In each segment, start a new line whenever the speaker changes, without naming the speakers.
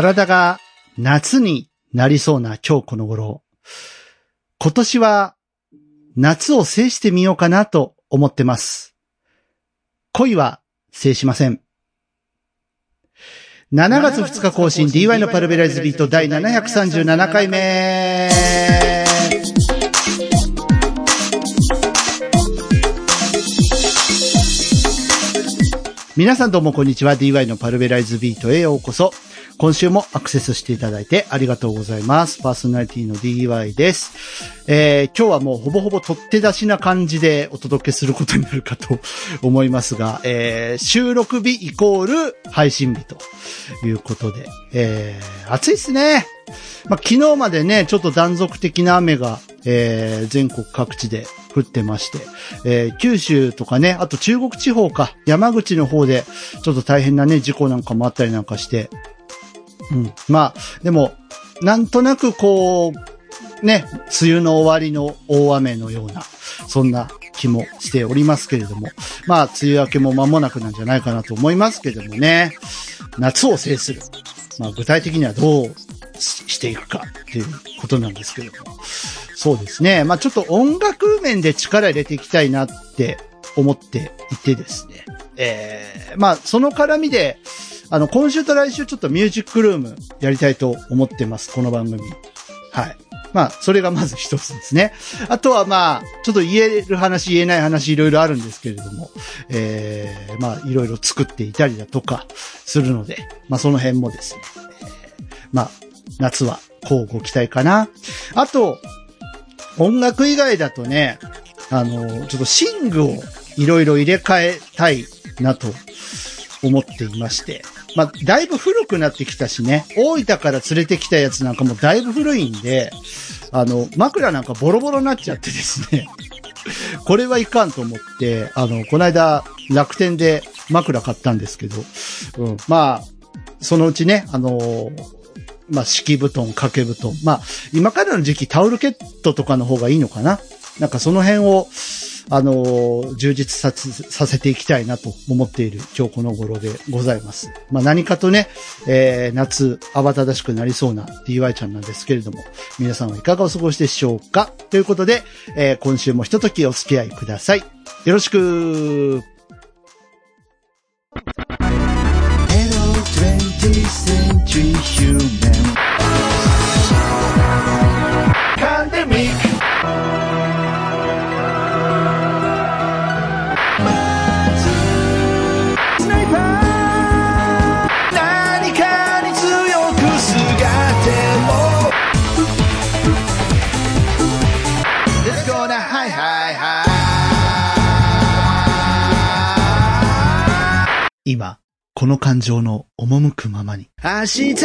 体が夏になりそうな今日この頃。今年は夏を制してみようかなと思ってます。恋は制しません。7月2日更新 DY のパルベライズビート第737回目皆さんどうもこんにちは。DY のパルベライズビートへようこそ。今週もアクセスしていただいてありがとうございます。パーソナリティの DY です。えー、今日はもうほぼほぼ取って出しな感じでお届けすることになるかと思いますが、えー、収録日イコール配信日ということで、えー、暑いっすね。まあ、昨日までね、ちょっと断続的な雨が、えー、全国各地で降ってまして、えー、九州とかね、あと中国地方か、山口の方で、ちょっと大変なね、事故なんかもあったりなんかして、うん。まあ、でも、なんとなくこう、ね、梅雨の終わりの大雨のような、そんな気もしておりますけれども、まあ、梅雨明けも間もなくなんじゃないかなと思いますけれどもね、夏を制する。まあ、具体的にはどうしていくかっていうことなんですけれども。そうですね。まあちょっと音楽面で力入れていきたいなって思っていてですね。えー、まあその絡みで、あの、今週と来週ちょっとミュージックルームやりたいと思ってます。この番組。はい。まあ、それがまず一つですね。あとはまあ、ちょっと言える話、言えない話いろいろあるんですけれども、えー、まあ、いろいろ作っていたりだとかするので、まあ、その辺もですね、え、まあ、夏はこうご期待かな。あと、音楽以外だとね、あの、ちょっと寝具をいろいろ入れ替えたいなと思っていまして。まあ、だいぶ古くなってきたしね、大分から連れてきたやつなんかもだいぶ古いんで、あの、枕なんかボロボロになっちゃってですね。これはいかんと思って、あの、この間楽天で枕買ったんですけど、うん、まあ、そのうちね、あのまあ、敷布団、掛け布団。まあ、今からの時期タオルケットとかの方がいいのかななんかその辺を、あの、充実ささせていきたいなと思っている今日この頃でございます。まあ何かとね、えー、夏慌ただしくなりそうな DY ちゃんなんですけれども、皆さんはいかがお過ごしでしょうか？ということで、えー、今週もひとときお付き合いください。よろしく
Hello 20th century human
今、この感情の赴くままに。
明日の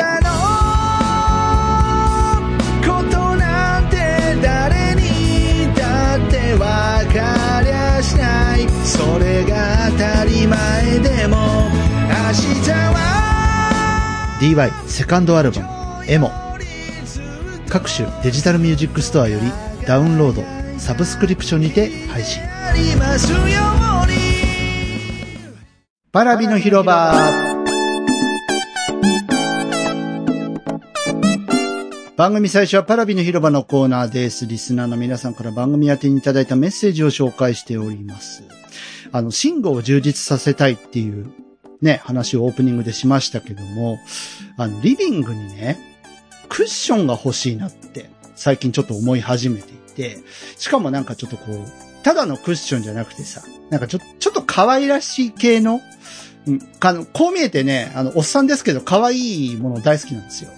ことなんて誰にだってわかりゃしないそれが当たり前でも明日は
DY セカンドアルバム、エモ。各種デジタルミュージックストアよりダウンロード、サブスクリプションにて配信。パラビの広場。番組最初はパラビの広場のコーナーです。リスナーの皆さんから番組宛てにいただいたメッセージを紹介しております。あの、信号を充実させたいっていうね、話をオープニングでしましたけども、あの、リビングにね、クッションが欲しいなって最近ちょっと思い始めていて、しかもなんかちょっとこう、ただのクッションじゃなくてさ、なんかちょ、ちょっと可愛らしい系の、うん、あの、こう見えてね、あの、おっさんですけど、可愛いもの大好きなんですよ。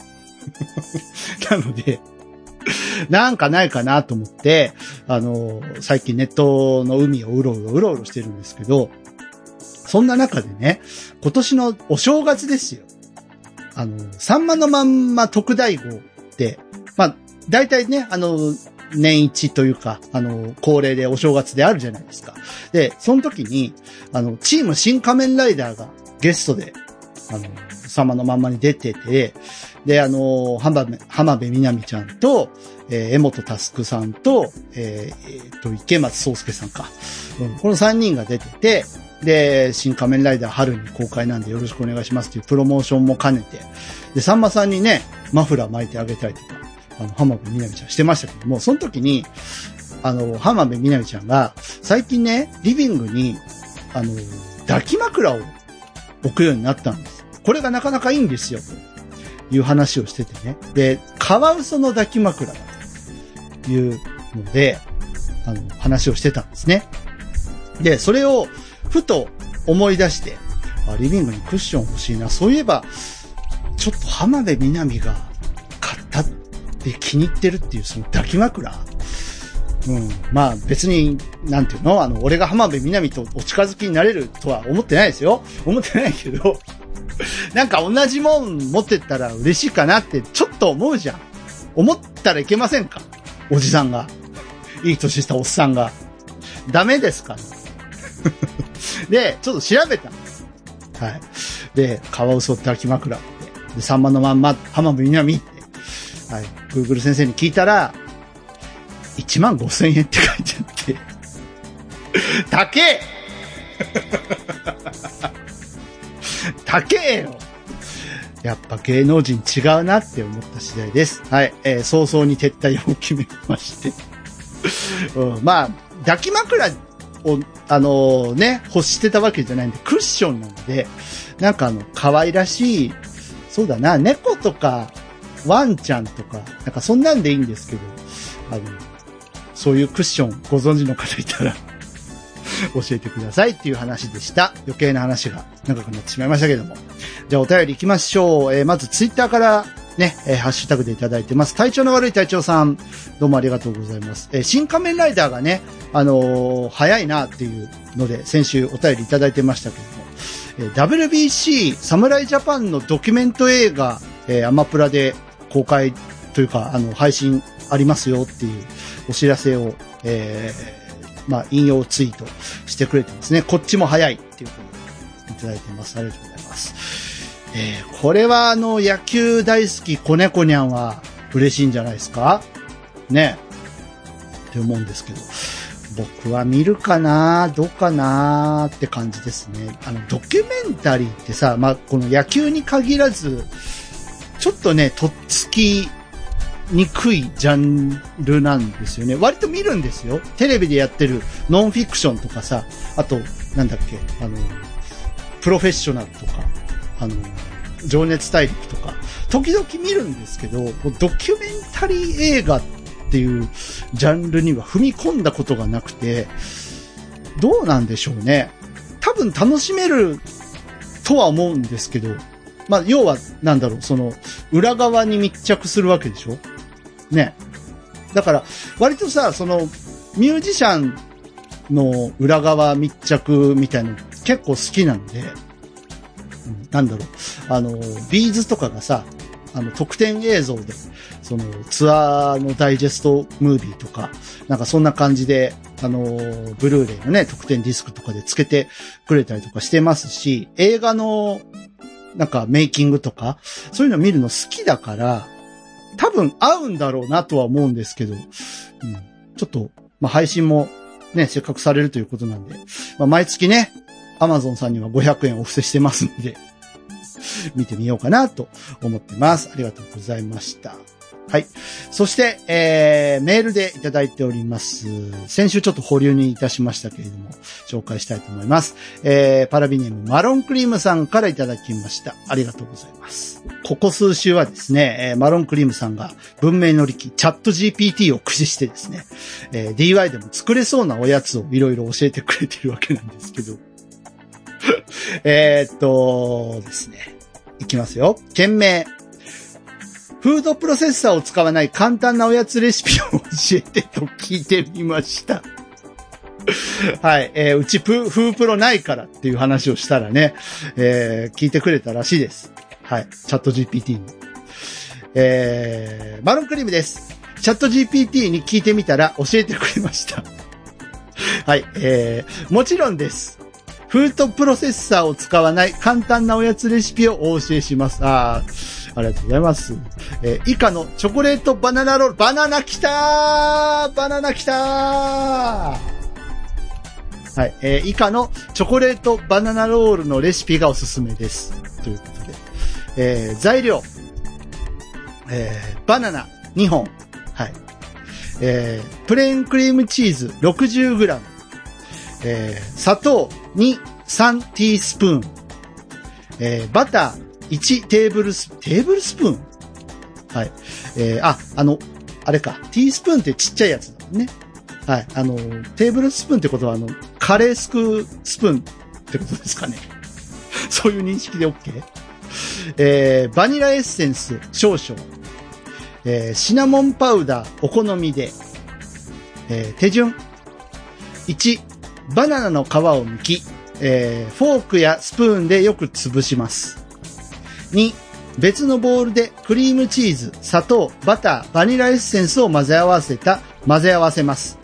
なので、なんかないかなと思って、あの、最近ネットの海をうろうろうろうろしてるんですけど、そんな中でね、今年のお正月ですよ。あの、サンマのまんま特大号って、まあ、大体ね、あの、年一というか、あの、恒例でお正月であるじゃないですか。で、その時に、あの、チーム新仮面ライダーがゲストで、あの、様のまんまに出てて、で、あの、浜辺、浜辺美波ちゃんと、えー、江本佑さんと、えーえーと、池松壮介さんか。うん、この3人が出てて、で、新仮面ライダー春に公開なんでよろしくお願いしますっていうプロモーションも兼ねて、で、さんまさんにね、マフラー巻いてあげたりとか、あの、浜辺美波ちゃんしてましたけども、その時に、あの、浜辺美波ちゃんが、最近ね、リビングに、あの、抱き枕を置くようになったんです。これがなかなかいいんですよ、という話をしててね。で、カワウソの抱き枕だというので、あの、話をしてたんですね。で、それを、ふと思い出して、あ、リビングにクッション欲しいな。そういえば、ちょっと浜辺美波がって気に入ってるっていうその抱き枕？うん。まあ別に、なんていうの？あの、俺が浜辺美波とお近づきになれるとは思ってないですよ。思ってないけど、なんか同じもん持ってったら嬉しいかなってちょっと思うじゃん。思ったらいけませんか？おじさんが。いい年したおっさんが。ダメですか で、ちょっと調べたんです。はい。で、カワウソ抱き枕って。で、サンマのまんま、浜辺美波って。はい。Google 先生に聞いたら、1万5千円って書いてあって。高え高えよやっぱ芸能人違うなって思った次第です。はい。えー早々に撤退を決めまして。うん、まあ、抱き枕を、あのね、欲してたわけじゃないんで、クッションなんで、なんかあの、可愛らしい、そうだな、猫とか、ワンちゃんとか、なんかそんなんでいいんですけど、あの、そういうクッションご存知の方いたら、教えてくださいっていう話でした。余計な話が長くなってしまいましたけども。じゃあお便り行きましょう。えーまずツイッターからね、えーハッシュタグでいただいてます。体調の悪い隊長さん、どうもありがとうございます。えー新仮面ライダーがね、あのー早いなっていうので、先週お便りいただいてましたけども、えー WBC 侍ジャパンのドキュメント映画、えーアマプラで公開というか、あの、配信ありますよっていうお知らせを、えーまあ、引用ツイートしてくれてますね。こっちも早いっていうことでいただいてます。ありがとうございます。えーこれはあの、野球大好き子猫にゃんは嬉しいんじゃないですか？ね。って思うんですけど。僕は見るかな？どうかな？って感じですね。あの、ドキュメンタリーってさ、まあ、この野球に限らず、ちょっとね、とっつきにくいジャンルなんですよね。割と見るんですよ。テレビでやってるノンフィクションとかさ、あと、なんだっけ、あの、プロフェッショナルとか、あの、情熱大陸とか、時々見るんですけど、ドキュメンタリー映画っていうジャンルには踏み込んだことがなくて、どうなんでしょうね。多分楽しめるとは思うんですけど、まあ、要は、なんだろう、その、裏側に密着するわけでしょ？ね。だから、割とさ、その、ミュージシャンの裏側密着みたいなの結構好きなんで、なんだろう、あの、ビーズとかがさ、あの、特典映像で、その、ツアーのダイジェストムービーとか、なんかそんな感じで、あの、ブルーレイのね、特典ディスクとかで付けてくれたりとかしてますし、映画の、なんかメイキングとか、そういうの見るの好きだから、多分合うんだろうなとは思うんですけど、うん、ちょっと、まあ、配信もね、せっかくされるということなんで、まあ、毎月ね、アマゾンさんには500円お布施してますんで、見てみようかなと思ってます。ありがとうございました。はい。そして、えー、メールでいただいております。先週ちょっと保留にいたしましたけれども、紹介したいと思います。えー、パラビネームマロンクリームさんからいただきました。ありがとうございます。ここ数週はですね、えーマロンクリームさんが文明の利器、チャット GPT を駆使してですね、えー DY でも作れそうなおやつをいろいろ教えてくれてるわけなんですけど、えっとですね。いきますよ。件名。フードプロセッサーを使わない簡単なおやつレシピを教えてと聞いてみました。はい。えーうちプ、フープロないからっていう話をしたらね、えー聞いてくれたらしいです。はい。チャット GPT に。えー、マロンクリームです。チャット GPT に聞いてみたら教えてくれました。はい。えー、もちろんです。フードプロセッサーを使わない簡単なおやつレシピをお教えします。あーありがとうございます。えー以下のチョコレートバナナロール、バナナきたーバナナきたーはい。えー以下のチョコレートバナナロールのレシピがおすすめです。ということで。えー材料。えーバナナ2本。はい。えープレーンクリームチーズ 60g。えー砂糖2、3ティースプーン。えーバター1テーブルス、テーブルスプーン？はい。えーあ、あの、あれか。ティースプーンってちっちゃいやつだもんね。はい。あの、テーブルスプーンってことは、あの、カレーすくうスプーンってことですかね。そういう認識で OK? えー、バニラエッセンス少々。えー、シナモンパウダーお好みで。えー、手順。1、バナナの皮を剥き、えー、フォークやスプーンでよく潰します。2、別のボウルでクリームチーズ、砂糖、バター、バニラエッセンスを混ぜ合わせた、混ぜ合わせます。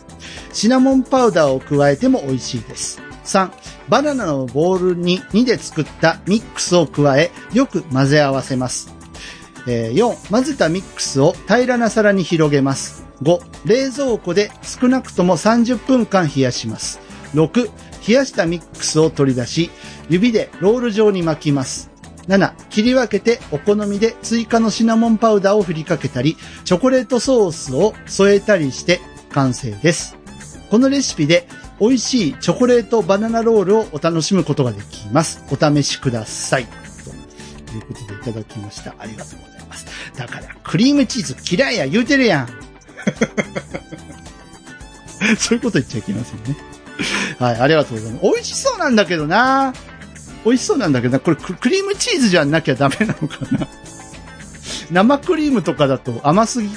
シナモンパウダーを加えても美味しいです。3、バナナのボウルに2で作ったミックスを加え、よく混ぜ合わせます。え4、混ぜたミックスを平らな皿に広げます。5、冷蔵庫で少なくとも30分間冷やします。6、冷やしたミックスを取り出し、指でロール状に巻きます。7、切り分けてお好みで追加のシナモンパウダーを振りかけたり、チョコレートソースを添えたりして完成です。このレシピで美味しいチョコレートバナナロールをお楽しむことができます。お試しください。ということでいただきました。ありがとうございます。だから、クリームチーズ嫌いや言うてるやん。そういうこと言っちゃいけませんね。はい、ありがとうございます。美味しそうなんだけどな美味しそうなんだけどこれククリームチーズじゃなきゃダメなのかな？生クリームとかだと甘すぎ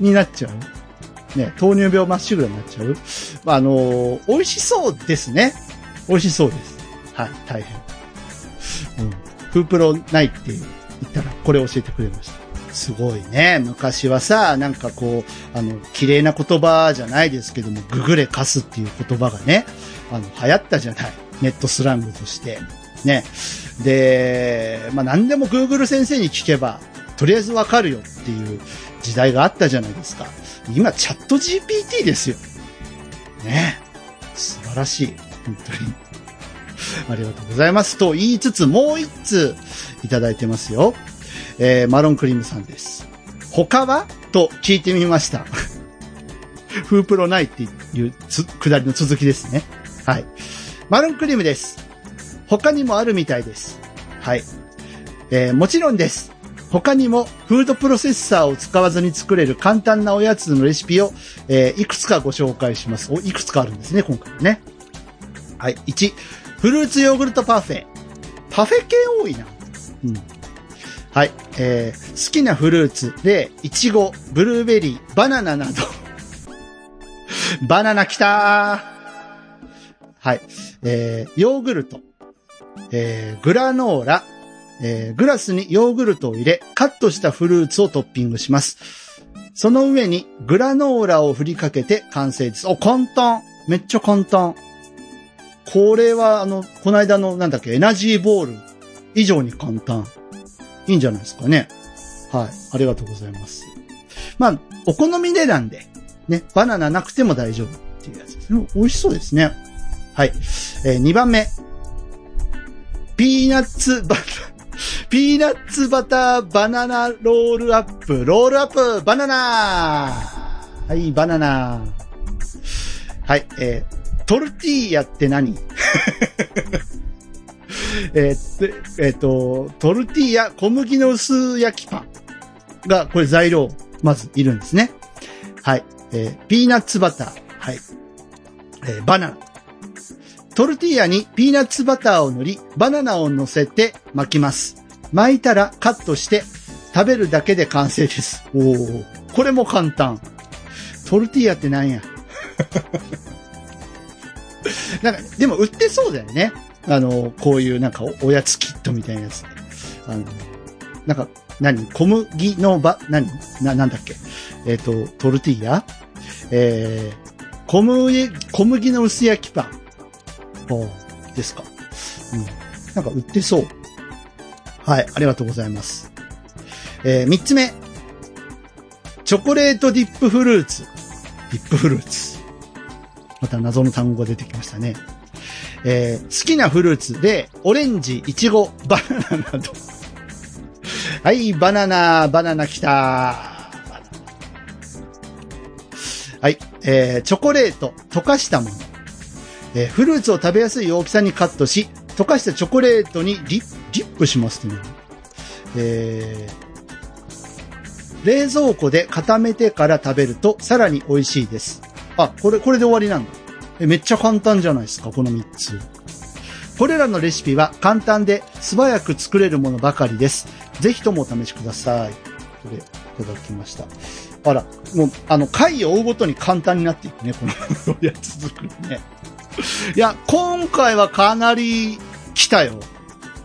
になっちゃう？ね、糖尿病まっしぐらになっちゃう？まあ、あのー美味しそうですね。美味しそうです。はい、大変。うん。フープロないって言ったら、これ教えてくれました。すごいね。昔はさ、なんかこう、あの、綺麗な言葉じゃないですけども、ググレカスっていう言葉がね、あの、流行ったじゃない。ネットスラングとして。ね。で、まあ、何でも Google 先生に聞けば、とりあえずわかるよっていう時代があったじゃないですか。今、チャット GPT ですよ。ね。素晴らしい。本当に。ありがとうございます。と言いつつ、もう一通いただいてますよ。えー、マロンクリームさんです。他は？と聞いてみました。フープロないっていう、くだりの続きですね。はい。マロンクリームです。他にもあるみたいです。はい。えーもちろんです。他にもフードプロセッサーを使わずに作れる簡単なおやつのレシピを、えーいくつかご紹介します。お、いくつかあるんですね、今回はね。はい。1、フルーツヨーグルトパフェ。パフェ系多いな。うん。はい。えー好きなフルーツで、イチゴ、ブルーベリー、バナナなど。バナナきたーはい。えーヨーグルト、えーグラノーラ、えーグラスにヨーグルトを入れ、カットしたフルーツをトッピングします。その上にグラノーラを振りかけて完成です。お、簡単めっちゃ簡単これは、あの、この間の、なんだっけ、エナジーボール以上に簡単。いいんじゃないですかね。はい。ありがとうございます。まあ、お好みでなんで、ね、バナナなくても大丈夫っていうやつですね。美味しそうですね。はい。えー、2番目。ピーナッツバター、ピーナッツバターバナナロールアップ、ロールアップ、バナナはい、バナナはい、えー、トルティーヤって何？えーっと、えーと、トルティーヤ小麦の薄焼きパンが、これ材料、まずいるんですね。はい。えーピーナッツバター。はい。えーバナナ。トルティーヤにピーナッツバターを塗り、バナナを乗せて巻きます。巻いたらカットして食べるだけで完成です。おお、これも簡単。トルティーヤってなんや？なんか、でも売ってそうだよね。あの、こういうなんかおやつキットみたいなやつ。あの、なんか、何？小麦のば、何？な、なんだっけ？えっ、と、トルティーヤ？えー、小麦、小麦の薄焼きパン。おですか。うん。なんか売ってそう。はい、ありがとうございます。えー、三つ目。チョコレートディップフルーツ。ディップフルーツ。また謎の単語が出てきましたね。えー好きなフルーツで、オレンジ、イチゴ、バナナなど。はい、バナナ、バナナ来た。はい、えーチョコレート、溶かしたもの。えーフルーツを食べやすい大きさにカットし、溶かしたチョコレートにリップしますね。えー冷蔵庫で固めてから食べるとさらに美味しいです。あ、これ、これで終わりなんだ。えめっちゃ簡単じゃないですか、この3つ。これらのレシピは簡単で素早く作れるものばかりです。ぜひともお試しください。これ、いただきました。あら、もう、あの、回を追うごとに簡単になっていくね、この おやつ作りね。いや、今回はかなり来たよ。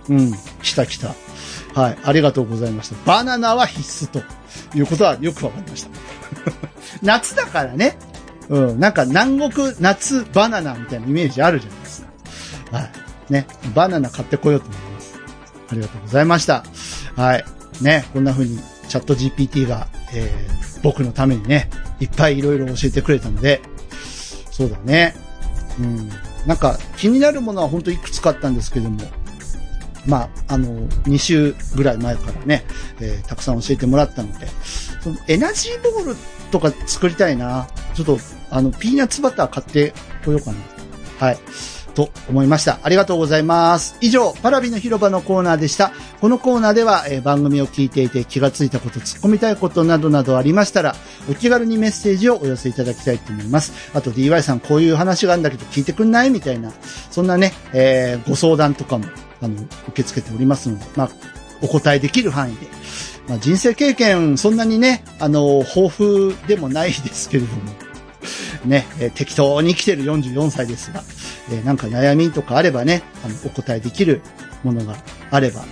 うん、来た来た。はい、ありがとうございました。バナナは必須ということはよくわかりました。夏だからね。うん、なんか南国夏バナナみたいなイメージあるじゃないですか。はい。ね、バナナ買ってこようと思います。ありがとうございました。はい。ね、こんな風にチャット GPT が、えー、僕のためにね、いっぱいいろいろ教えてくれたので、そうだね。うん。なんか気になるものは本当いくつかあったんですけども、まあ、あの、2週ぐらい前からね、えーたくさん教えてもらったので、そのエナジーボールとか作りたいな。ちょっと、あの、ピーナッツバター買ってこようかな。はい。と思いました。ありがとうございます。以上、パラビの広場のコーナーでした。このコーナーでは、えー番組を聞いていて気がついたこと、突っ込みたいことなどなどありましたら、お気軽にメッセージをお寄せいただきたいと思います。あと DY さんこういう話があるんだけど聞いてくんないみたいな、そんなね、えーご相談とかも、あの、受け付けておりますので、まあ、お答えできる範囲で。まあ、人生経験、そんなにね、あの、豊富でもないですけれども、ね、えー適当に生きてる44歳ですが、えーなんか悩みとかあればね、あの、お答えできるものがあれば、あの、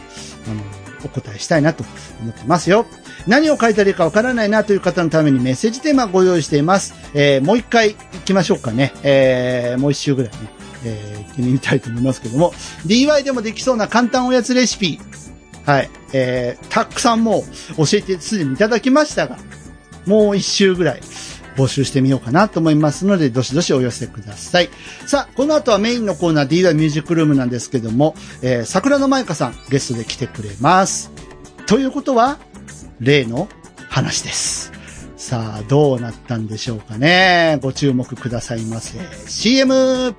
お答えしたいなと思ってますよ。何を書いたらいいかわからないなという方のためにメッセージテーマをご用意しています。えーもう一回行きましょうかね。えーもう一周ぐらいね、えー行ってみたいと思いますけども、DY でもできそうな簡単おやつレシピ、はい、えーたくさんもう教えてすでにいただきましたが、もう一周ぐらい募集してみようかなと思いますので、どしどしお寄せください。さあ、この後はメインのコーナー DY ミュージックルームなんですけども、えー桜の舞香さんゲストで来てくれます。ということは、例の話です。さあ、どうなったんでしょうかね。ご注目くださいませ。CM!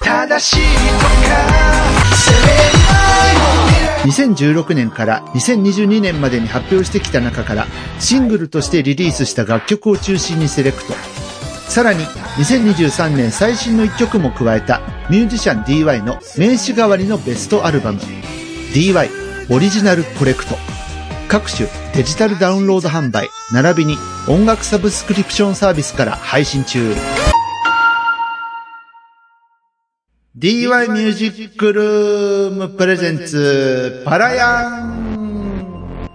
正しいとか責めない
2016年から2022年までに発表してきた中からシングルとしてリリースした楽曲を中心にセレクト。さらに2023年最新の一曲も加えたミュージシャン DY の名刺代わりのベストアルバム DY オリジナルコレクト。各種デジタルダウンロード販売並びに音楽サブスクリプションサービスから配信中。DY ミュージックルームプレゼンツパラヤン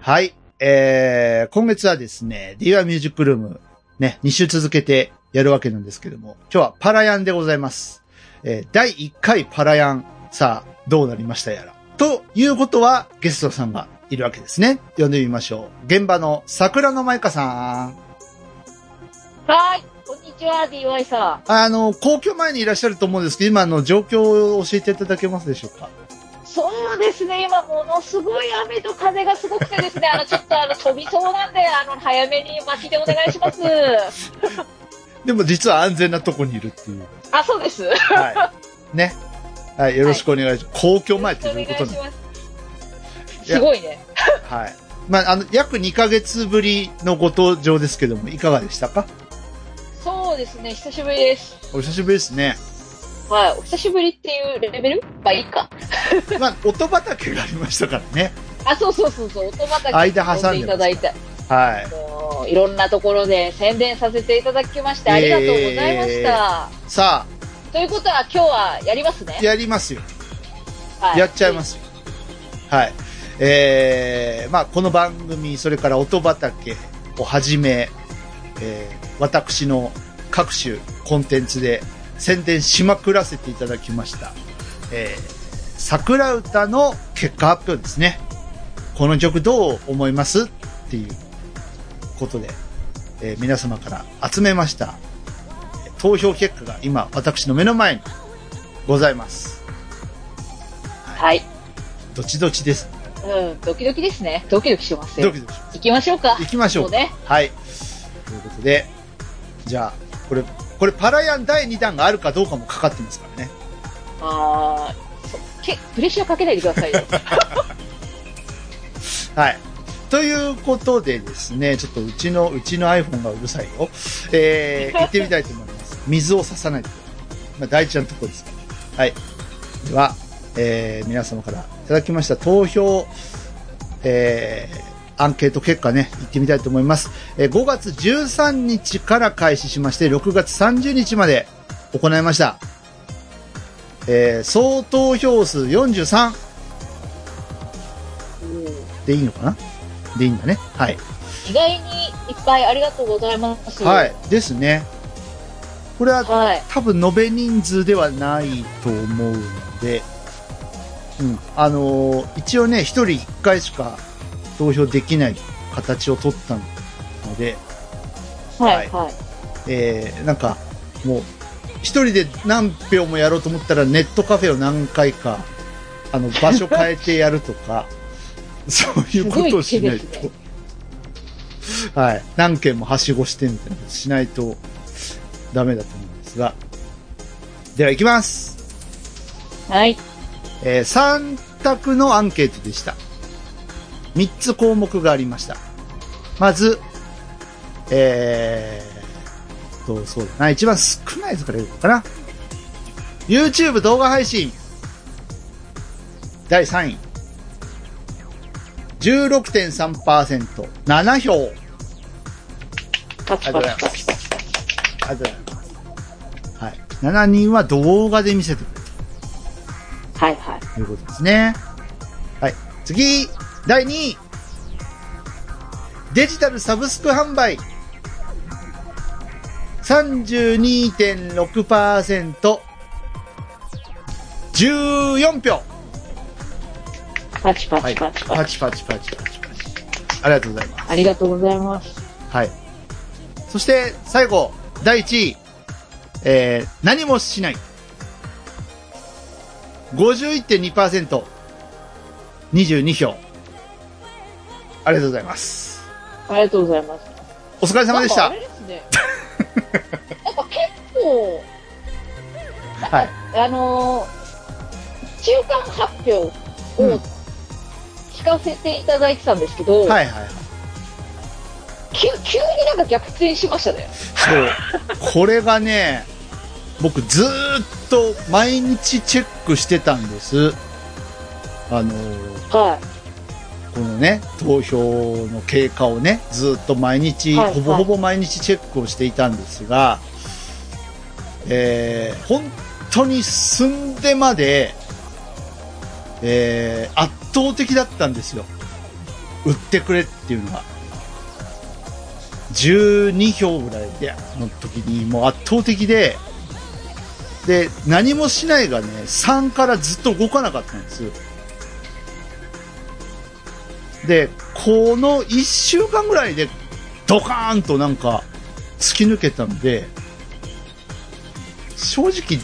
はい。えー、今月はですね、DY ミュージックルーム、ね、2週続けてやるわけなんですけども、今日はパラヤンでございます。えー、第1回パラヤン、さあ、どうなりましたやら。ということは、ゲストさんがいるわけですね。呼んでみましょう。現場の桜の舞香さん。
はい、こんにちは、DY さん。
あの、皇居前にいらっしゃると思うんですけど、今の状況を教えていただけますでしょうか？
そうですね、今ものすごい雨と風がすごくてですね、あの、ちょっとあの、飛びそうなんで、あの、早めに巻きでお願いします。
でも実は安全なとこにいるっていう。
あ、そうです。よ
はい。ね。はい、よろしくお願いします。皇居前ってどういうことなの
ます。すごいね。
はい。まあ、あの、約2ヶ月ぶりのご登場ですけども、いかがでしたか？
そうですね、久しぶりです。
お久しぶりですね。
はい、お久しぶりっていうレベル？まあいいか。
まあ、音畑がありましたからね。
あ、そうそうそうそう、音畑
間挟んで
いただいて、
はい。
いろんなところで宣伝させていただきまして、ありがとうございました。
さ
ということは今日はやりますね
あ、。やりますよ。
はい
やっちゃいますよ。はい。えー、まあ、この番組、それから音畑をはじめ、えー、私の各種コンテンツで宣伝しまくらせていただきました。えー、桜歌の結果発表ですね。この曲どう思います？っていうことで、えー皆様から集めました、投票結果が今、私の目の前にございます。
はい。
どっちどっちです？
うん、ドキドキですね。ドキドキしますよ。
ドキドキします
行きましょうか。
行きましょう
もうね。
はい。ということで、じゃあ、これ、これパラヤン第2弾があるかどうかもかかってますからね。
あけ、プレッシャーかけないでくださいよ。
はい。ということでですね、ちょっとうちの、うちの iPhone がうるさいよ。えー、行ってみたいと思います。水を差さないと。まあ、大事なところですから。はい。では、えー、皆様からいただきました投票、えー、アンケート結果ね、行ってみたいと思います。えー、5月13日から開始しまして、6月30日まで行いました。えー、総投票数43でいいのかな？でいいんだね。はい。
意外にいっぱいありがとうございます。
はい。ですね。これは
はい。
多分延べ人数ではないと思うので、うん。あのー一応ね、一人一回しか投票できない形を取ったので、
はい。はい。
えー、なんか、もう、一人で何票もやろうと思ったらネットカフェを何回か、あの、場所変えてやるとか、そういうことをしないと。はい。何件もはしごしてみたいなことしないとダメだと思うんですが。では行きます。
はい。
えー、3択のアンケートでした。3つ項目がありました。まず、えー、と、そうだな。一番少ないやつから言うのかな。YouTube 動画配信。第3位。16.3%。7票。ありが
パ
とうございます。ありがとうございます。はい。7人は動画で見せてくれた。
はいはい。
ということですね。はい。次、第2位。デジタルサブスク販売。32.6%。14票。
パチパチパチ。パチ
パチパチパチパチ。ありがとうございます。
ありがとうございます。
はい。そして、最後、第1位。えー、何もしない。51.2%。22票。ありがとうございます。
ありがとうございます。
お疲れ様でした
なんかあね。結構、
はい。
あのー中間発表を
うん
聞かせていただいてたんですけど、
はいはいはい。
急急になんか逆転しましたね。
そう。これがね、僕ずーっと毎日チェックしてたんです。あのー
は
このね、投票の経過をね、ずっと毎日、
はい
ほぼほぼ毎日チェックをしていたんですが、えー、本当に寸出まで、えー、圧倒的だったんですよ。売ってくれっていうのが。12票ぐらいで、の時にもう圧倒的で、で、何もしないがね、3からずっと動かなかったんです。で、この1週間ぐらいでドカーンとなんか突き抜けたので、正直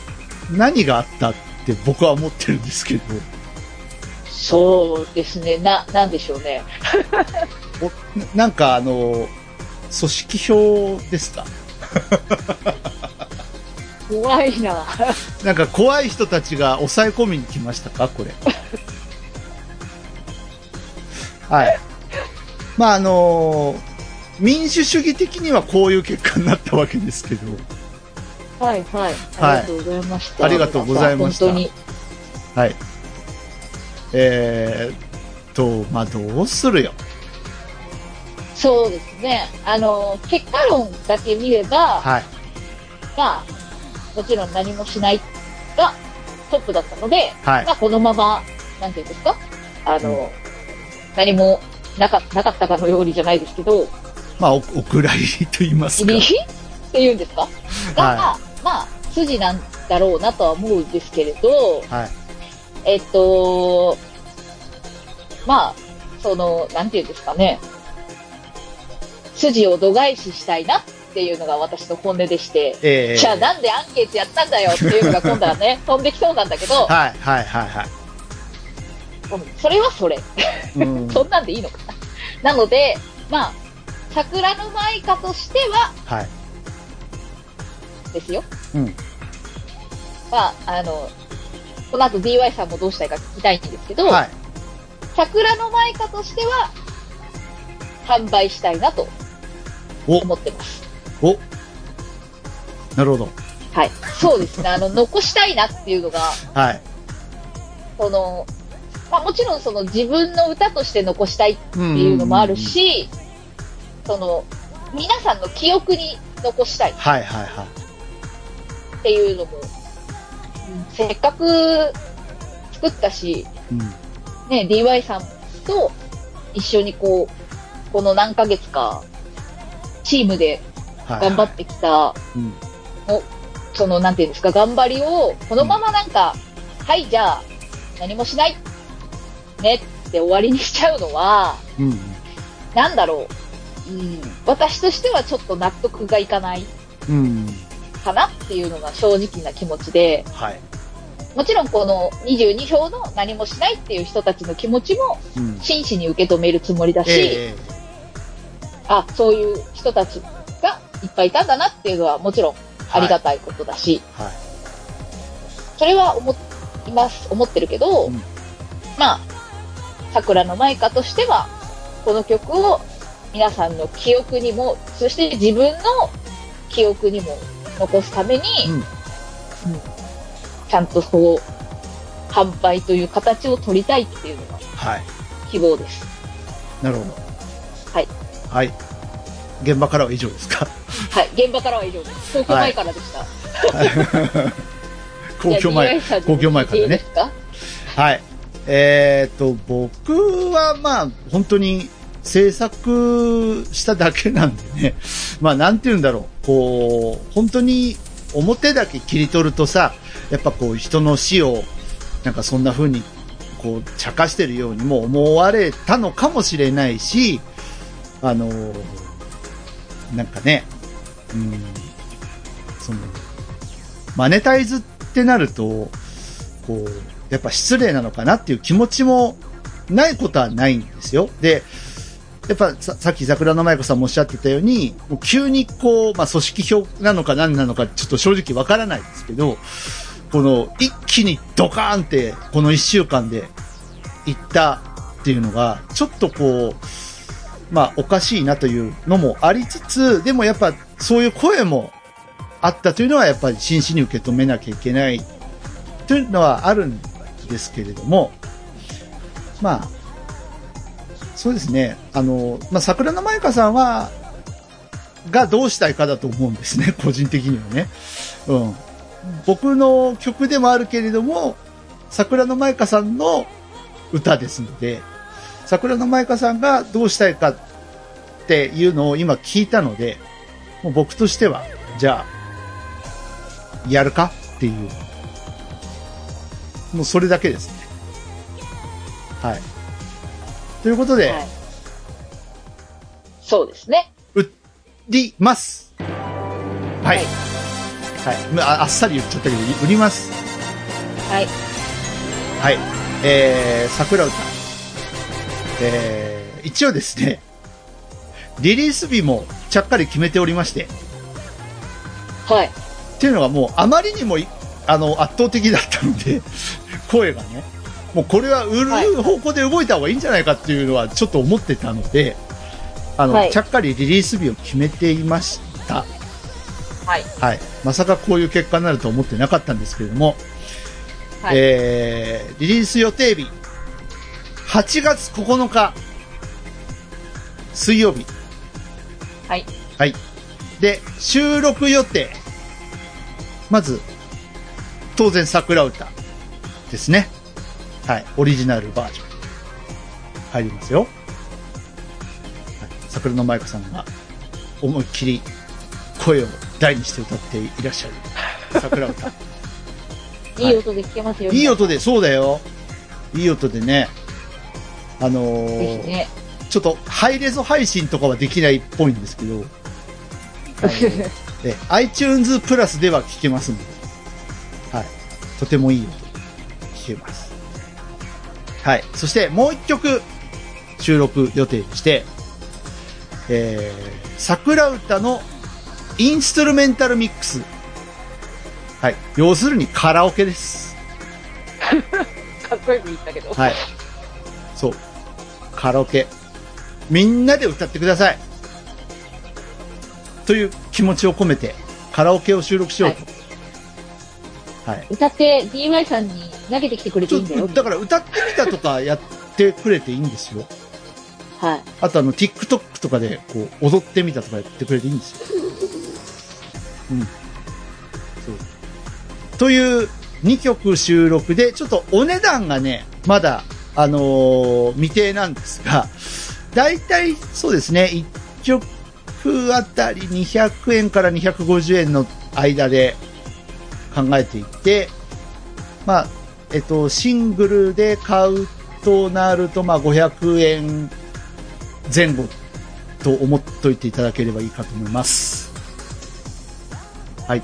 何があったって僕は思ってるんですけど、
い。そうですね。な、なんでしょうね。
おななんかあの、組織票ですか？
怖いな。
なんか怖い人たちが抑え込みに来ましたか？これ。はい。まああの民主主義的にはこういう結果になったわけですけど、
はいはい。ありがとうございました。
ありがとうございました
本当に。
はい。えーっと、まあどうするよ。
そうですね。あの、結果論だけ見れば、
はい。
まあ、もちろん何もしないがトップだったので、
はい
ま。あ、このまま、なんていうんですか？あの、何もなかなかったかのようにじゃないですけど、
まあお、お蔵入りと言いますか
入。り？っていうんですか？が、
は
まあ、筋なんだろうなとは思うんですけれど、
はい。
えっと、まあ、その、なんていうんですかね。筋を度外視したいなっていうのが私の本音でして、
ええ
じゃあなんでアンケートやったんだよっていうのが今度はね、飛んできそうなんだけど、
はい、はい、はい、はい。
うんそれはそれ。
うん
そんなんでいいのかな。なので、まあ、桜の舞歌としては
はい。
ですよ。
うん。
まあ、あの、この後 DY さんもどうしたいか聞きたいんですけど、
はい。
桜の舞歌としては、販売したいなと
お、
思ってます。
お。なるほど。
はい。そうですね。あの、残したいなっていうのが、
はい。
その、まあもちろんその自分の歌として残したいっていうのもある、し、その、皆さんの記憶に残したい
はい、はい、はい。
っていうのも、うんせっかく作ったし、
うん。
ね、DY さんと一緒にこう、この何ヶ月か、チームで
はい。
頑張ってきた、
うん。
その、なんていうんですか、頑張りを、このままなんか、はい、じゃあ、何もしない、ねって終わりにしちゃうのは、
うん。
なんだろう、うん、私としてはちょっと納得がいかない
うん。
かなっていうのが正直な気持ちで、
はい。
もちろんこの22票の何もしないっていう人たちの気持ちも
うん。
真摯に受け止めるつもりだし、
え
あ、そういう人たちがいっぱいいたんだなっていうのはもちろんありがたいことだし、
えはい。
それは思います、思ってるけど、
うん
まあ、桜の舞歌としては、この曲を皆さんの記憶にも、そして自分の記憶にも残すために、
うん
うんちゃんとこう、販売という形を取りたいっていうのが
はい。
希望です。
なるほど。
はい。
はい。現場からは以上ですか？
はい、現場からは以上です。東京前からでした。
公共前、公共前からねはい。えーと、僕はまあ、本当に制作しただけなんでね。まあ、なんて言うんだろう。こう、本当に表だけ切り取るとさ、やっぱこう人の死を、なんかそんな風に、こう、茶化してるようにも思われたのかもしれないし、あのなんかね、うん、その、マネタイズってなると、こう、やっぱ失礼なのかなっていう気持ちもないことはないんですよ。で、やっぱささっき桜の舞子さんもおっしゃってたように、もう急にこう、まあ組織票なのか何なのかちょっと正直わからないですけど、この一気にドカーンってこの一週間で行ったっていうのが、ちょっとこう、まあおかしいなというのもありつつ、でもやっぱそういう声もあったというのはやっぱり真摯に受け止めなきゃいけないというのはあるんですけれども、まあ、そうですね。あの、まあ、桜の舞香さんは、がどうしたいかだと思うんですね、個人的にはね。うん。僕の曲でもあるけれども、桜の舞香さんの歌ですので、桜の舞香さんがどうしたいかっていうのを今聞いたので、もう僕としては、じゃあ、やるかっていう。もうそれだけですね。はい。ということで、
はいそうですね。
売ります。はい。はい。まああっさり言っちゃったけど、売ります。
はい。
はい。えー、桜歌。えー、一応ですね、リリース日もちゃっかり決めておりまして、
はい。
っていうのがもうあまりにもいあの圧倒的だったので、声がね、もうこれは売
はい
る方向で動いた方がいいんじゃないかっていうのはちょっと思ってたので、あの、
はい
ちゃっかりリリース日を決めていました。
はい。
はい。まさかこういう結果になると思ってなかったんですけれども、
はい。
えー、リリース予定日、8月9日、水曜日。
はい。
はい。で、収録予定。まず、当然桜歌ですね。はい。オリジナルバージョン。入りますよ。はい、桜の舞子さんが思いっきり声を大にして歌っていらっしゃる 桜歌。
いい音で聞けますよ。
いい音で、そうだよ。いい音でね。あのー
ね。
ちょっとハイレゾ配信とかはできないっぽいんですけど、え iTunes プラスでは聞けますので、はい。とてもいい音聞けます。はい。そしてもう一曲収録予定でして、えー、桜歌のインストゥルメンタルミックス。はい。要するにカラオケです。
かっこよく言ったけど。
はい。そう。カラオケ。みんなで歌ってください。という気持ちを込めて、カラオケを収録しようと。はい。
歌って DY さんに投げてきてくれていいんだよ。
だから歌ってみたとかやってくれていいんですよ。
はい。
あとあの、TikTok とかで、こう、踊ってみたとかやってくれていいんですよ。うん。そう。という2曲収録で、ちょっとお値段がね、まだ、あのー未定なんですが、だいたいそうですね、1曲あたり200円から250円の間で考えていて、まあ、えっと、シングルで買うとなると、まあ、500円前後と思っといていただければいいかと思います。はい。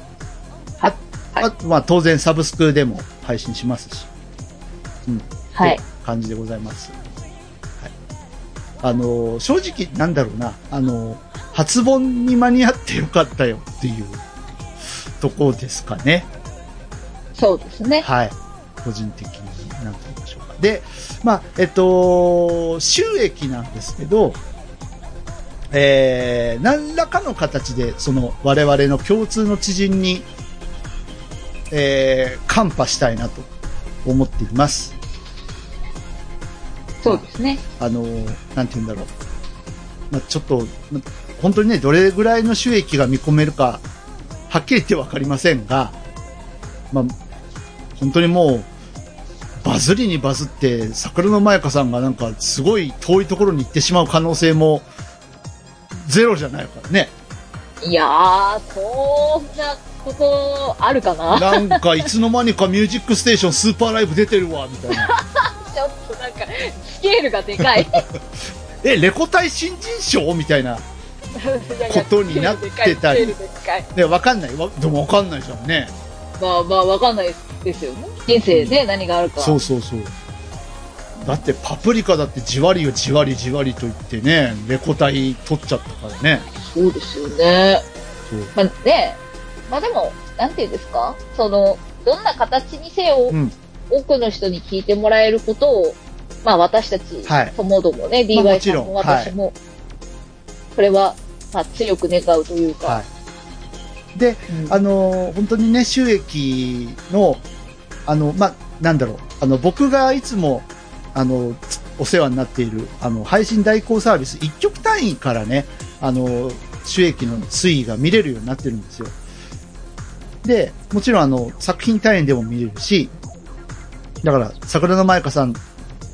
あ、
はい
あと、まあ、当然サブスクでも配信しますし。うん。
はい
感じでございます。はい。あのー、正直なんだろうな、あのー、発本に間に合ってよかったよっていうところですかね。
そうですね。
はい。個人的に、なんて言いましょうか。で、まあ、えっと、収益なんですけど、えー、何らかの形で、その、我々の共通の知人に、えー、カンパしたいなと思っています。
そうですね。
あの、なんて言うんだろう。まあ、ちょっと、ま本当にね、どれぐらいの収益が見込めるか、はっきり言ってわかりませんが、まあ、本当にもう、バズりにバズって、桜の舞香さんがなんかすごい遠いところに行ってしまう可能性も、ゼロじゃないからね。
いやー、そんなことあるかな
なんかいつの間にかミュージックステーションスーパーライブ出てるわ、みたいな。
ちょっとなんか、スケールがでかい。
え、レコ大新人賞みたいな。ことになってたりわかんない。わでもわかんないじゃんね。
まあまあ、わかんないですよね。人生で何があるか。
そうそうそう。だってパプリカだってじわりよじわりじわりと言ってね、レコ大取っちゃったからね。
そうですよね。まあね、まあでも、なんていうんですか？その、どんな形にせよ、
うん。
多くの人に聞いてもらえることを、まあ私たち、
はい
ともどもね、
まあも
DY さんも私も、これは、まあ強く願うというか、
はい。で、
うん
あのー本当にね、収益の、あの、ま、なんだろう、あの、僕がいつも、あの、お世話になっている、あの、配信代行サービス、一曲単位からね、あの、収益の推移が見れるようになってるんですよ。で、もちろんあの、作品単位でも見れるし、だから、桜の舞香さん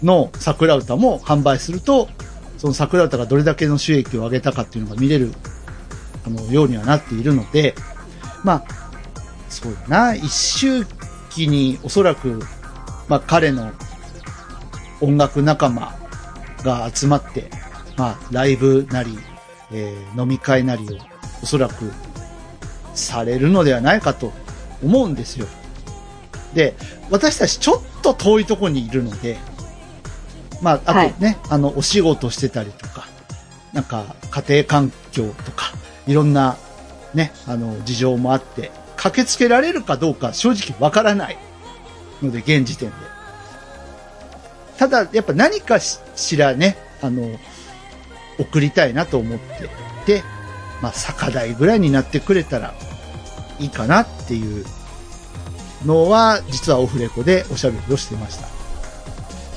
の桜歌も販売すると、その桜歌がどれだけの収益を上げたかっていうのが見れる、あの、ようにはなっているので、まあ、そうだな、一周期におそらく、まあ彼の音楽仲間が集まって、まあライブなり、えー飲み会なりをおそらくされるのではないかと思うんですよ。で、私たちちょっと遠いところにいるので、まあ、あとね、あの、お仕事してたりとか、なんか、家庭環境とか、いろんな、ね、あの、事情もあって、駆けつけられるかどうか正直わからないので、現時点で。ただ、やっぱ何かししらね、あの、送りたいなと思っていて、まあ、酒代ぐらいになってくれたらいいかなっていうのは、実はオフレコでおしゃべりをしてました。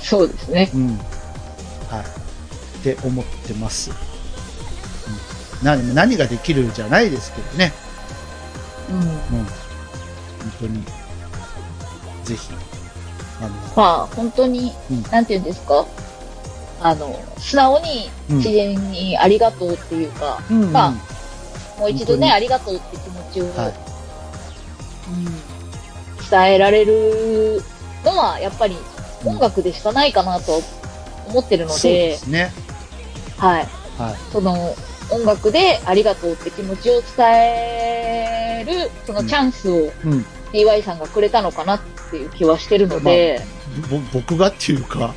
そうですね。
うん。はい。って思ってます。うん、何何ができるじゃないですけどね。
うん。
うん。本当に。ぜひ。あの、
まあ、本当に、
うん
なんていうんですか？あの、素直に
うん
自然にありがとうっていうか、
うん、
まあもう一度ね、ありがとうって気持ちを、
はい
うん伝えられるのは、やっぱり音楽でしかないかなと思ってるの
そうで
で、
すね。
はい。
はい。
その、音楽でありがとうって気持ちを伝える、そのチャンスを
うん。
DY さんがくれたのかなっていう気はしてるので、
ぼ僕がっていうか、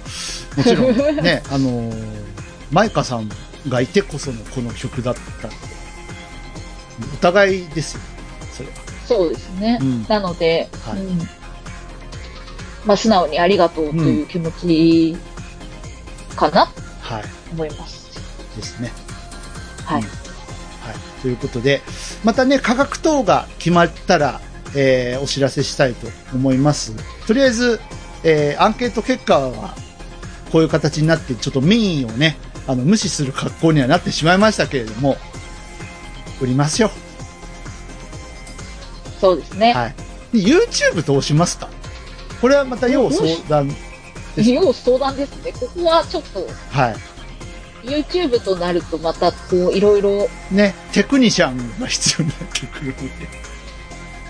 もちろんね、あのー、マイカさんがいてこそのこの曲だったお互いですよ、それは。
そうですね。
うん
なので、
はい
うんまあ、素直にありがとうという気持ちかなと
はい。
思います。
ですね。
はい。
うんはい。ということで、またね、価格等が決まったら、えー、お知らせしたいと思います。とりあえず、えー、アンケート結果は、こういう形になって、ちょっと民意をね、あの、無視する格好にはなってしまいましたけれども、売りますよ。
そうですね。
はい。で YouTube どうしますか？これはまた要相談。
要相談ですね。ここはちょっと、
はい。
YouTube となるとまた、こう、いろいろ、
ね、テクニシャンが必要になってくるので。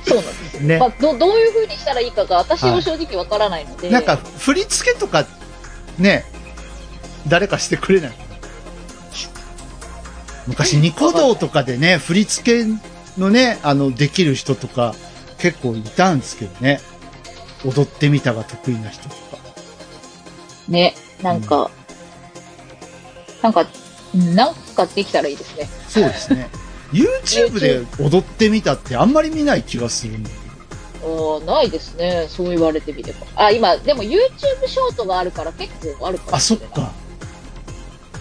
そうなんですよ。
ね
まあ、ど、どういう風にしたらいいかが、私
はい
も正直わからないので、
なんか、振り付けとか、ね、誰かしてくれないかな昔、ニコ動とかでね、振り付けのね、あの、できる人とか、結構いたんですけどね。踊ってみたが得意な人とか。
ね、なんか、なんか、うんなんかできたらいいですね。
そうですね。YouTube で踊ってみたってあんまり見ない気がするんだけど。
あーないですね。そう言われてみれば。あ、今、でも YouTube ショートがあるから結構あるかも
あ、そっ。か。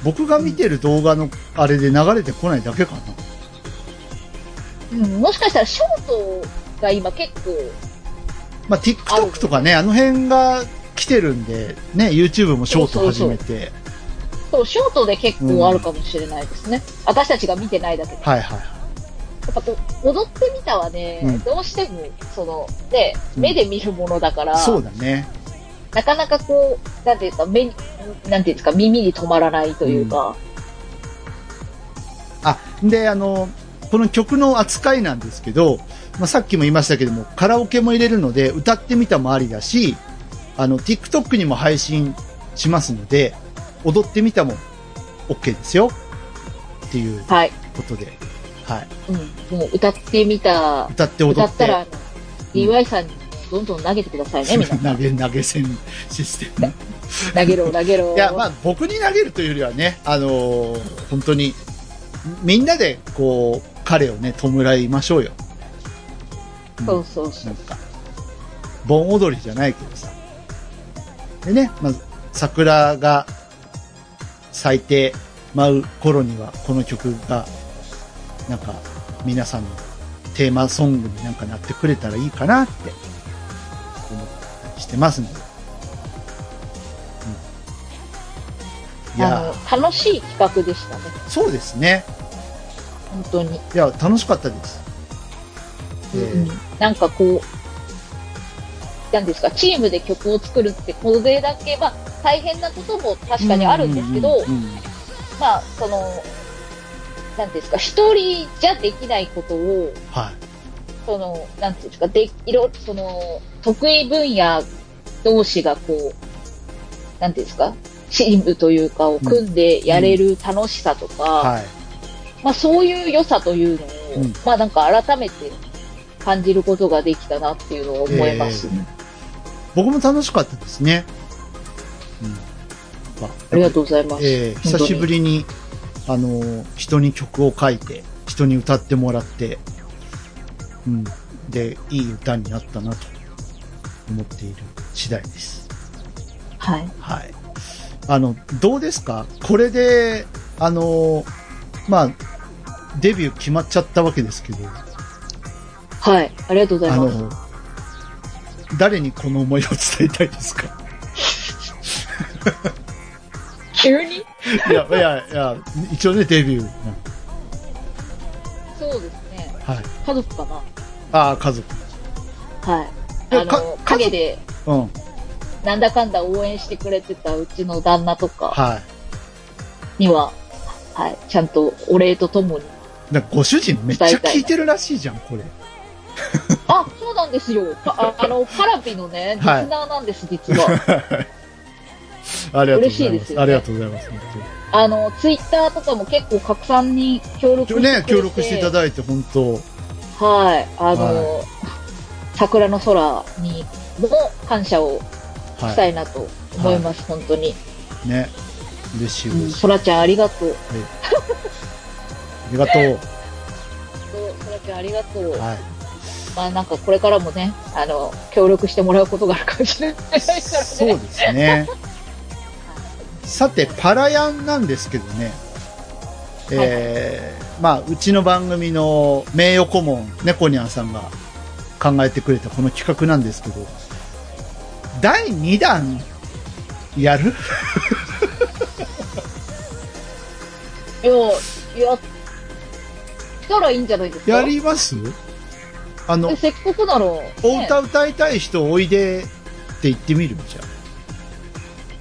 僕が見てる動画のあれで流れてこないだけかな。
うん、もしかしたらショートが今結構、
まあ、TikTok とかね、あの辺が来てるんで、ね、YouTube もショート始めて。
そう、ショートで結構あるかもしれないですね。私たちが見てないだけで。
はいはいはい。
やっぱこう踊ってみたはね、
うん
どうしても、その、ね、
うん
目で見るものだから、
そうだね。
なかなかこう、なんていうか、目に、なんていうんですか、耳に止まらないというか、
あ、で、あの、この曲の扱いなんですけど、まあ、さっきも言いましたけども、カラオケも入れるので、歌ってみたもありだし、あの、TikTok にも配信しますので、踊ってみたも OK ですよ。っていう
はい。
ことで、はい。
うん。もう歌ってみた、
歌って踊って。
歌ったら、DY さんにどんどん投げてくださいね、みんな。
投げ、投げ銭システム。
投げろ、投げろ。
いや、まあ、僕に投げるというよりはね、あのー本当に、みんなで、こう、彼をね、弔いましょうよ。うん
そうそうそうん
なか、盆踊りじゃないけどさ。でね、まず、桜が咲いて舞う頃には、この曲が、なんか、皆さんのテーマソングになんかなってくれたらいいかなって、思ったりしてますんで。うん、い
あ
や
の、楽しい企画でしたね。
そうですね。
本当に。
いや、楽しかったです。えー
うんなんかこう、なんですか、チームで曲を作るって、これだけ、まあ、大変なことも確かにあるんですけど、
うんうんうん
まあ、その、なんていうんですか、一人じゃできないことを、
はい。
その、なんていうんですか、で、いろ、その、得意分野同士がこう、なんていうんですか、チームというかを組んでやれる楽しさとか、
はい。
まあそういう良さというのを、
うん
まあなんか改めて感じることができたなっていうのを思いますね。
僕も楽しかったですね。うん。ま
ありがとうございます。
えー久しぶりに、あのー人に曲を書いて、人に歌ってもらって、うん。で、いい歌になったなと思っている次第です。
はい。
はい。あの、どうですか？これで、あのーまあ、デビュー決まっちゃったわけですけど、
はい。ありがとうござ
あ
います。
の、誰にこの思いを伝えたいですか？
急に？
いや、いや、いや、一応ね、デビュー。うん
そうですね。
はい。
家族かな？
ああ、家族。
はい。あの、陰で、
うん。
なんだかんだ応援してくれてたうちの旦那とか
はい。
には、はい。ちゃんとお礼とともに。
だからご主人めっちゃ聞いてるらしいじゃん、これ。
あ、そうなんですよ。かああの、カラピのね、リス
はい
ナーなんです、実は。
ありがとうございます。
嬉しいですよね
ありがとうございます。本
あの、ツイッターとかも結構拡散に協力して
ね、協力していた
い
だいて、本当
はい。あの、
は
桜の空にも感謝を
は
したいなと思います、本当に。
い。ね。嬉しい
うん、
嬉しい。
空ちゃんありがとう。
ありがとう。
空ちゃんありがとう。
はい。
まあなんかこれからもね、あの、協力してもらうことがあるかもしれないからね。
そうですね。さて、パラヤンなんですけどね。えー、まあ、うちの番組の名誉顧問、猫ニャンさんが考えてくれたこの企画なんですけど、第2弾、やる？
いや、やったらいいんじゃないですか？
やります？あの
え、せっかくなら、
お
ね
歌歌いたい人おいでって言ってみる？じ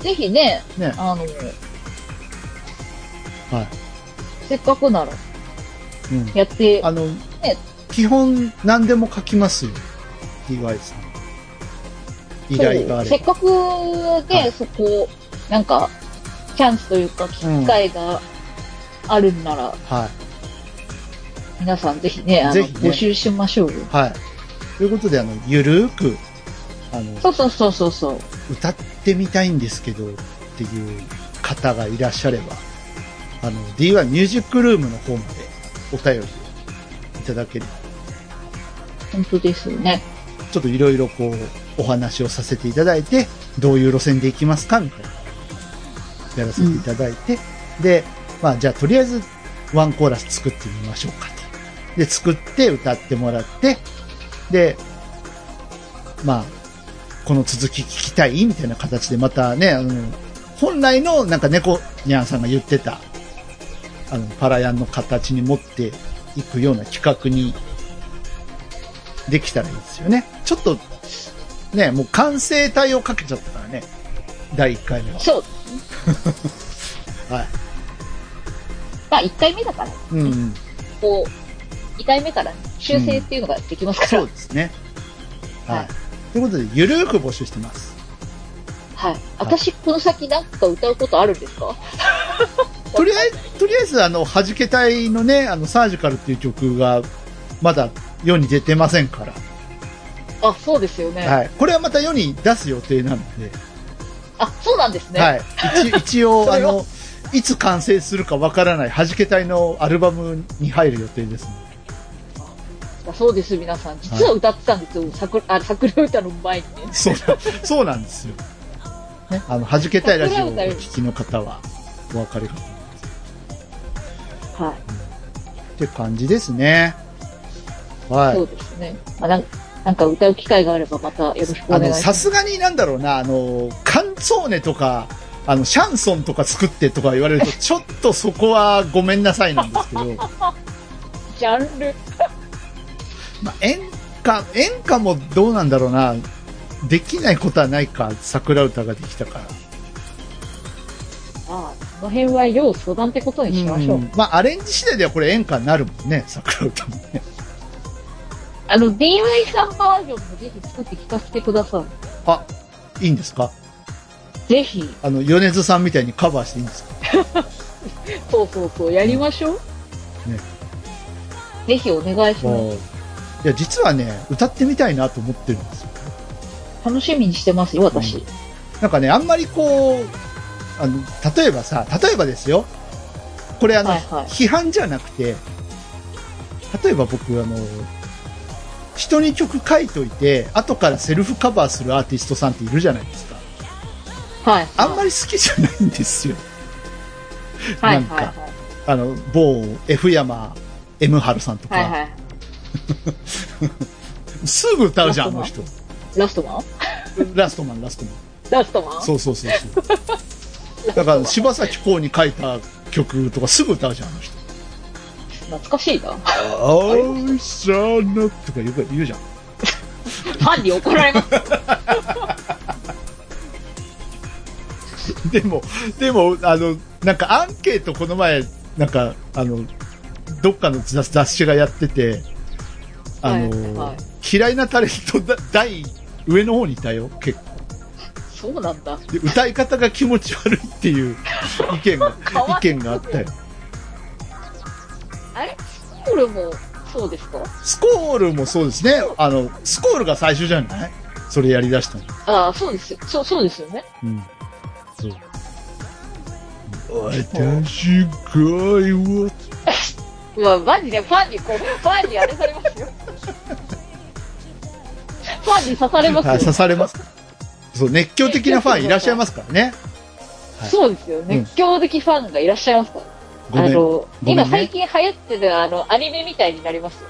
ぜひね。
ね。
あの、
はい。
せっかくなら、
うん。
やって、
あの、
ね
基本何でも書きますよ。DY さん。依頼があれ
せっかくで、
はい
そこ、なんか、チャンスというか、機会があるんなら、
はい。
皆さんぜひね、あの、
ね
募集しましょうよ。
はい。ということで、あの、ゆるーく、あの、
そうそうそうそうそう。
歌ってみたいんですけど、っていう方がいらっしゃれば、あの、DY ミュージックルームの方までお便りをいただければ、
本当ですよね。
ちょっといろいろこう、お話をさせていただいて、どういう路線で行きますかみたいな。やらせていただいて、で、まあ、じゃあとりあえず、ワンコーラス作ってみましょうかと。で、作って歌ってもらって、で、まあ、この続き聞きたいみたいな形でまたね、あの、本来のなんか猫ニャンさんが言ってた、あの、パラヤンの形に持っていくような企画にできたらいいですよね。ちょっと、ね、もう完成体をかけちゃったからね。第1回目は。
そう。
はい。
まあ、1回目だから、
うんうん。
こう、2回目から修正っていうのができますから。
そうですね。はい。
はい
ということで、ゆるーく募集してます。
はい。私、この先なんか歌うことあるんですか？
とりあえず、とりあえず、あの、弾け隊のね、あの、サージカルっていう曲が、まだ世に出てませんから。
あ、そうですよね。
はい。これはまた世に出す予定なので、
あ、そうなんですね。
はい。一 一応、あの、いつ完成するかわからない弾け隊のアルバムに入る予定ですので。
そうです、皆さん。実は歌ってたんですよ。桜、あ、桜歌の前にね。
そうな、そうなんですよ。ね、あの、弾けたいラジオをお聞きの方は、お分かりかと思います。
はい。
って感じですね。はい。
そうですね。まあ、なんなんか歌う機会があればまたよろしくお願いします。
さすがになんだろうな、あの、カンツォーネとか、あの、シャンソンとか作ってとか言われると、ちょっとそこはごめんなさいなんですけど、
ジャンル。
まあ、演歌、演歌もどうなんだろうな、できないことはないか、桜歌ができたから。
ああ、その辺は要相談ってことにしましょう。
んまあ、アレンジ次第ではこれ演歌になるもんね、桜歌もね。
あの、DY さんバージョンもぜひ作って聞かせてくださ
あ、いいんですか？
い。ぜひ。
あの、米津さんみたいにカバーしていいんですか？
そうそうそう、やりましょう。
ね
ぜひお願いしま
いや、実はね、歌ってみたいなと思ってるんですよ。
す。楽しみにしてますよ、私。
なんかね、あんまりこう、あの、例えばさ、例えばですよ。これあの、
はいはい
批判じゃなくて、例えば僕あの、人に曲書いといて、後からセルフカバーするアーティストさんっているじゃないですか。
はい。
あんまり好きじゃないんですよ。
はい
なんか
はいはい。
あの、某 F 山 M 春さんとか、
はいはい。
すぐ歌うじゃん、あの人。
ラストマン？
ラストマン、ラストマン。
ラストマン？
そうそうそうそう。だから、柴咲コウに書いた曲とかすぐ歌うじゃん、あの人。
懐かしいな。
あーしゃなとか言う言うじゃん。
ファンに怒られます。
でも、でも、あの、なんかアンケートこの前、なんか、あの、どっかの雑雑誌がやってて、あの、
はいはい
嫌いなタレントだ第上の方にいたよ、結構。
そうなんだ。
で歌い方が気持ち悪いっていう意見が、意見があったよ。
あれ？スコールもそうですか？
スコールもそうですね。あの、スコールが最初じゃない？それやり出したの。
ああ、そうですよ。そう、そうですよね。
うん。そう。私がよ。
うわ、マジでファンにこう、ファンにあれされますよ。ファンに刺されますよ。
はい刺されます。そう、熱狂的なファンいらっしゃいますからね。はい
そうですよ。熱狂的ファンがいらっしゃいますから。あの、
ね
今最近流行ってるあの、アニメみたいになりますよ。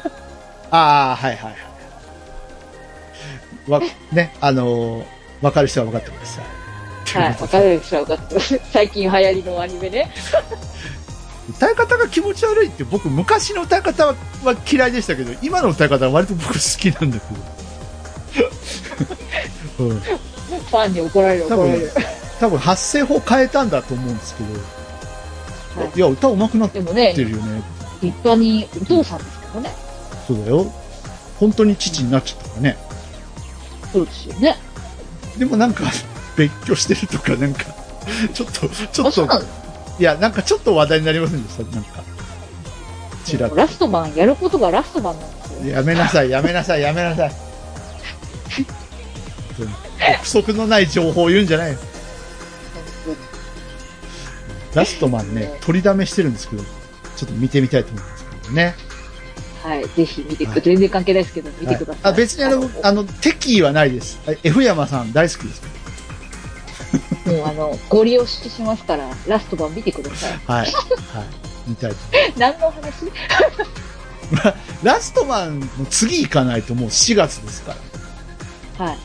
ああ、はいはいはい。わ、ね、あのーわかる人は分かってください。
はい。わかるでしょうか最近流行りのアニメね。
歌い方が気持ち悪いって僕昔の歌い方はは嫌いでしたけど、今の歌い方は割と僕好きなんだけど。うん。
ファンに怒られる
多分
怒られる。、
多分発声法変えたんだと思うんですけど、
はい
い、や、歌上手くなって、るよね。
立派にお父さんですけどね。
そうだよ。本当に父になっちゃったからね。
そうですよね。
でもなんか、別居してるとか、なんか、ちょっと、ちょ
あ、
っといや、なんかちょっと話題になりませんでした？なんか。ちらっと。
ラストマン、やることがラストマンなんですよ。
やめなさい、やめなさい、やめなさい。う ん憶測のない情報を言うんじゃないよラストマンね、取りだめしてるんですけど、ちょっと見てみたいと思うんですけどね。
はい。ぜひ見てく、
はい
全然関係ないですけど、見てください。
はいあ別にあの、あの、敵意はないです。あ F 山さん大好きです。
もうあの、ご利用してしますから、ラストマン見てください。
はい。はい。見たいと
何の話？
ラストマンの次行かないともう4月ですから。
はい。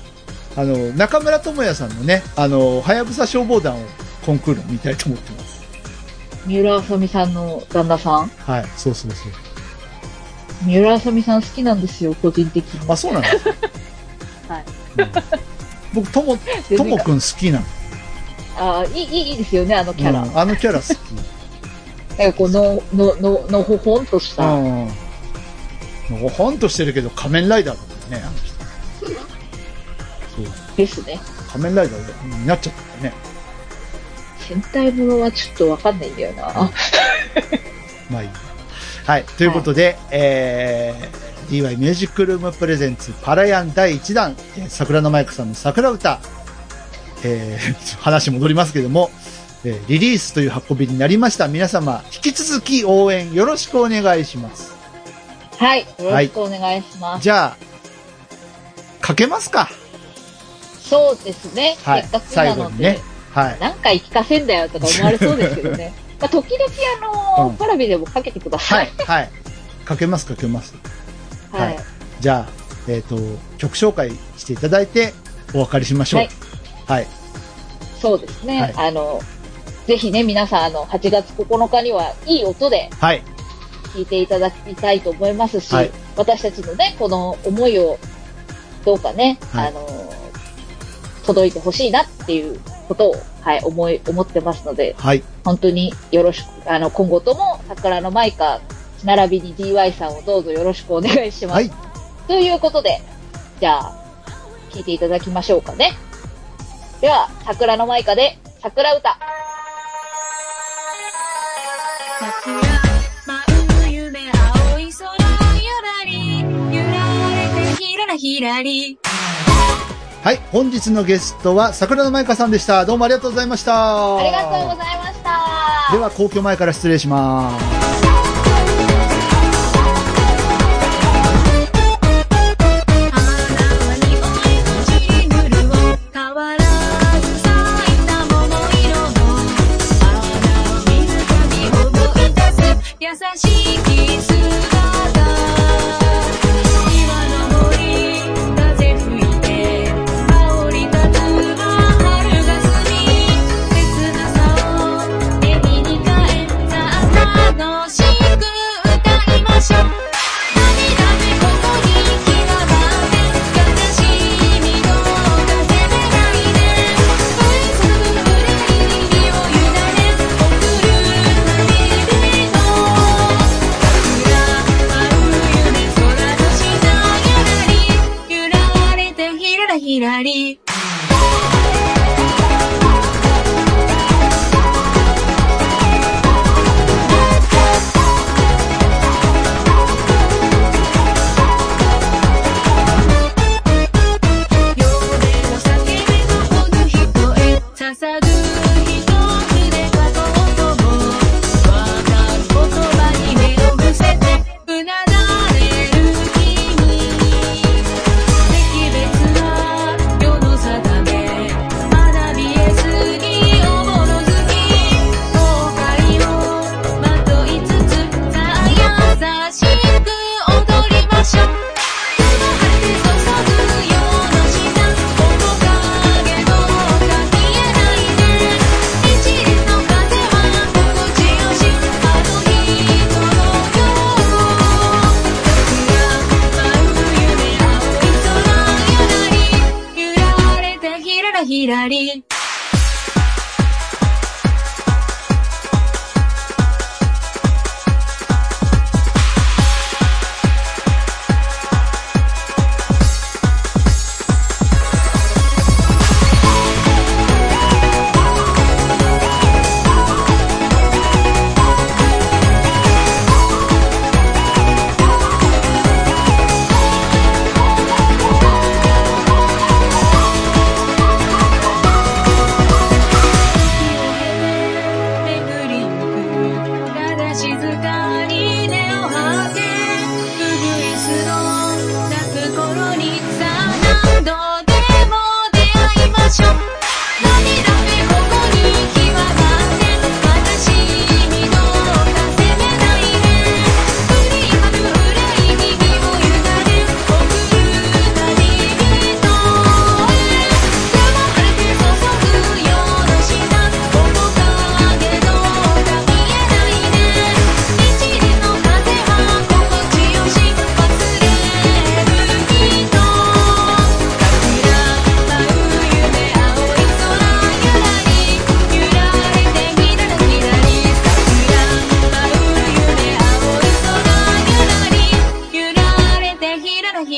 あの、中村智也さんのね、あの、はやぶさ消防団をコンクール見たいと思ってます。
三浦あさみさんの旦那さん？
はい。そうそうそう。
三浦あさみさん好きなんですよ、個人的に。
あ、そうなんですか
はい。
うん僕、とも、ともくん好きなの。
あいい、いいいいですよね、あのキャラ。
うんあのキャラ好き。
なんかこの、の、の、のほほんとした。
うん。のほんとしてるけど仮面ライダーだもんね、あの人。そう。
ですね。
仮面ライダーになっちゃったからね。
戦隊ものはちょっとわかんないんだよな。
まあいいや。はい。ということで、えー、DY ミュージックルームプレゼンツパラヤン第1弾、えー桜のマイクさんの桜歌、えー、話戻りますけども、えーリリースという運びになりました。皆様、引き続き応援よろしくお願いします。
はい。よろしくお願いします。
じゃあ、かけますか。
そうですね。
はい
せっかくなので、
ねはい。
何回聞かせんだよとか思われそうですけどね。まあ、時々あの
うん
パラビでもかけてくださ。
はいい。はい。かけます、かけます。
はい。
はいじゃあ、えっ、と、曲紹介していただいて、お別れしましょう。
はい
はい。
そうですね。
はい
あの、ぜひね、皆さん、あの、8月9日には、いい音で
はい。
聞いていただきたいと思いますし、
はい
私たちのね、この思いを、どうかね、
はい
あの、届いてほしいなっていうことを、はい、思い、思ってますので、
はい。
本当によろしく、あの、今後とも、桜のマイカ、並びに DY さんをどうぞよろしくお願いします。
はい。
ということで、じゃあ、聞いていただきましょうかね。では、桜のマイカで、桜歌。
桜舞う夢青い空ゆらり揺られてひららひらり
はい。本日のゲストは、桜の舞香さんでした。どうもありがとうございました。
ありがとうございました。
では、皇居前から失礼します。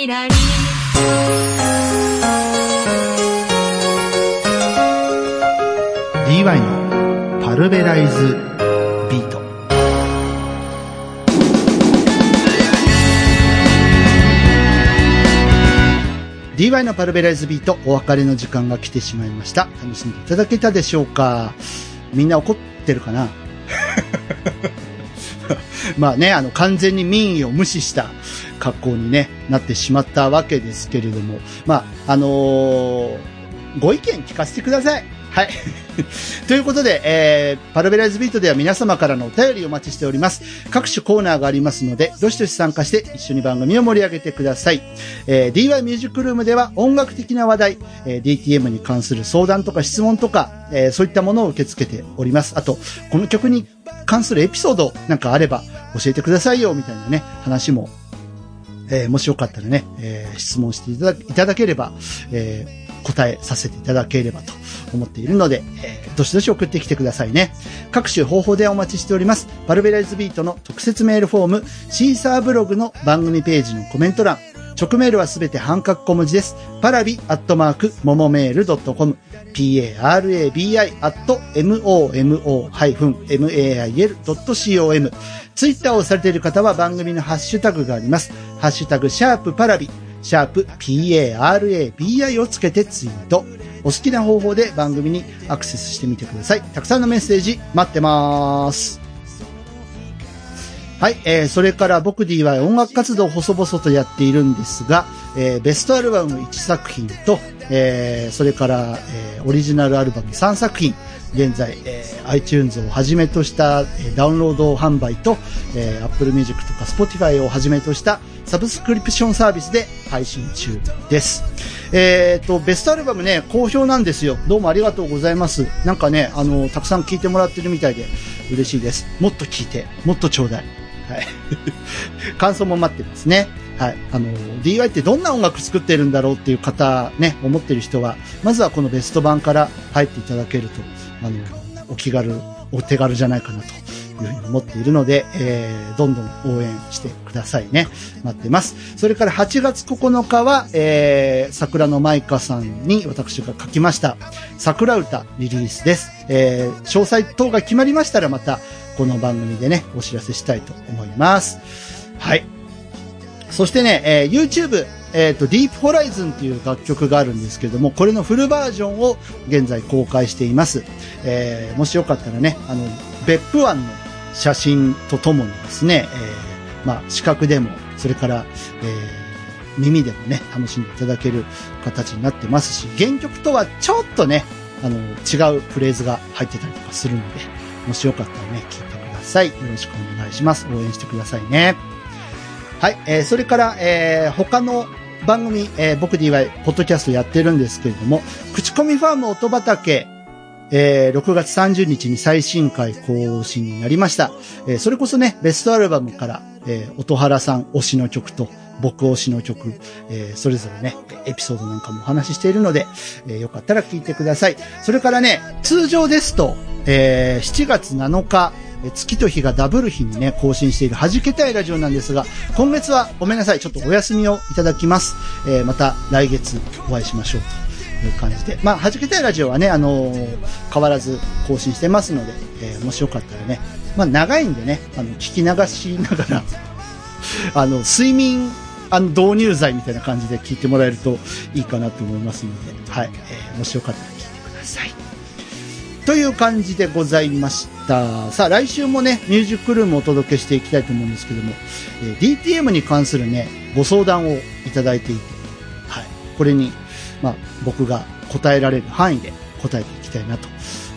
ひらり」
DY のパルベライズビート。DY のパルベライズビート、お別れの時間が来てしまいました。楽しんでいただけたでしょうか？みんな怒ってるかな？まあね、あの、完全に民意を無視した格好にね、なってしまったわけですけれども、まあ、あのーご意見聞かせてください。はい。ということで、えー、パルベライズビートでは皆様からのお便りをお待ちしております。各種コーナーがありますので、どしどし参加して一緒に番組を盛り上げてください。えー、DY ミュージックルームでは音楽的な話題、えー DTM に関する相談とか質問とか、えーそういったものを受け付けております。あと、この曲に関するエピソードなんかあれば教えてくださいよ、みたいなね、話もえーもしよかったらね、えー質問していただいただければ、えー答えさせていただければと思っているので、えーどしどし送ってきてくださいね。各種方法でお待ちしております。バルベライズビートの特設メールフォーム、シーサーブログの番組ページのコメント欄、直メールはすべて半角小文字です。パラビアットマーク、ももメールドットコム、parabi アット momo-mail.com、ツイッターをされている方は番組のハッシュタグがあります。ハッシュタグ、シャープパラビ、シャープ parabi をつけてツイート。お好きな方法で番組にアクセスしてみてください。たくさんのメッセージ待ってます。はい、えー、それから僕 D は音楽活動を細々とやっているんですが、えー、ベストアルバム1作品と、えー、それから、えー、オリジナルアルバム3作品、現在、えー、iTunes をはじめとした、えーダウンロード販売と、えー、Apple Music とか Spotify をはじめとしたサブスクリプションサービスで配信中です。えっ、と、ベストアルバムね、好評なんですよ。どうもありがとうございます。なんかね、あの、たくさん聴いてもらってるみたいで嬉しいです。もっと聴いて、もっとちょうだい。はい。感想も待ってますね。はい。あの、DY ってどんな音楽作ってるんだろうっていう方、ね、思ってる人は、まずはこのベスト版から入っていただけると、あの、お気軽、お手軽じゃないかなというふうに思っているので、えー、どんどん応援してくださいね。待ってます。それから8月9日は、えー、桜のマイカさんに私が書きました、桜歌リリースです。えー、詳細等が決まりましたらまた、この番組でね、お知らせしたいと思います。はい。そしてね、えー YouTube、えっ、と、Deep Horizon っていう楽曲があるんですけども、これのフルバージョンを現在公開しています。えーもしよかったらね、あの、別府湾の写真とともにですね、えーまあ、視覚でも、それから、えー耳でもね、楽しんでいただける形になってますし、原曲とはちょっとね、あの、違うフレーズが入ってたりとかするので、もしよかったらね、聞いてください。よろしくお願いします。応援してくださいね。はい、えーそれから、えー他の番組、えー僕 DY、ポッドキャストやってるんですけれども、口コミファーム音畑、えー6月30日に最新回更新になりました。えーそれこそね、ベストアルバムから、えー音原さん推しの曲と、僕推しの曲、えーそれぞれね、エピソードなんかもお話ししているので、えーよかったら聞いてください。それからね、通常ですと、えー7月7日、月と日がダブる日にね、更新している弾けたいラジオなんですが、今月はごめんなさい、ちょっとお休みをいただきます。えーまた来月お会いしましょういう感じで。まあ、弾けたいラジオはね、あのー変わらず更新してますので、えーもしよかったらね、まあ、長いんでね、あの、聞き流しながら、あの、睡眠、あの、導入剤みたいな感じで聞いてもらえるといいかなと思いますので、はい。えーもしよかったら聞いてください。という感じでございました。さあ、来週もね、ミュージックルームをお届けしていきたいと思うんですけども、えー DTM に関するね、ご相談をいただいていて、はい。これに、まあ、僕が答えられる範囲で答えていきたいなと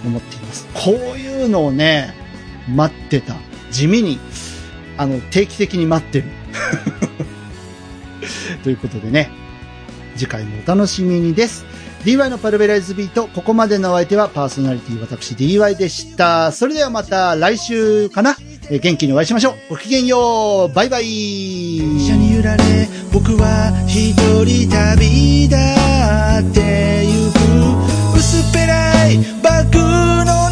思っています。こういうのをね、待ってた。地味に、あの、定期的に待ってる。ということでね、次回もお楽しみにです。DY のパルベライズビート、ここまでのお相手はパーソナリティ私 DY でした。それではまた来週かな、えー、元気にお会いしましょう。ごきげんよう。バイバイ。
一に揺られ、僕は一人旅だってゆく薄っぺらい僕の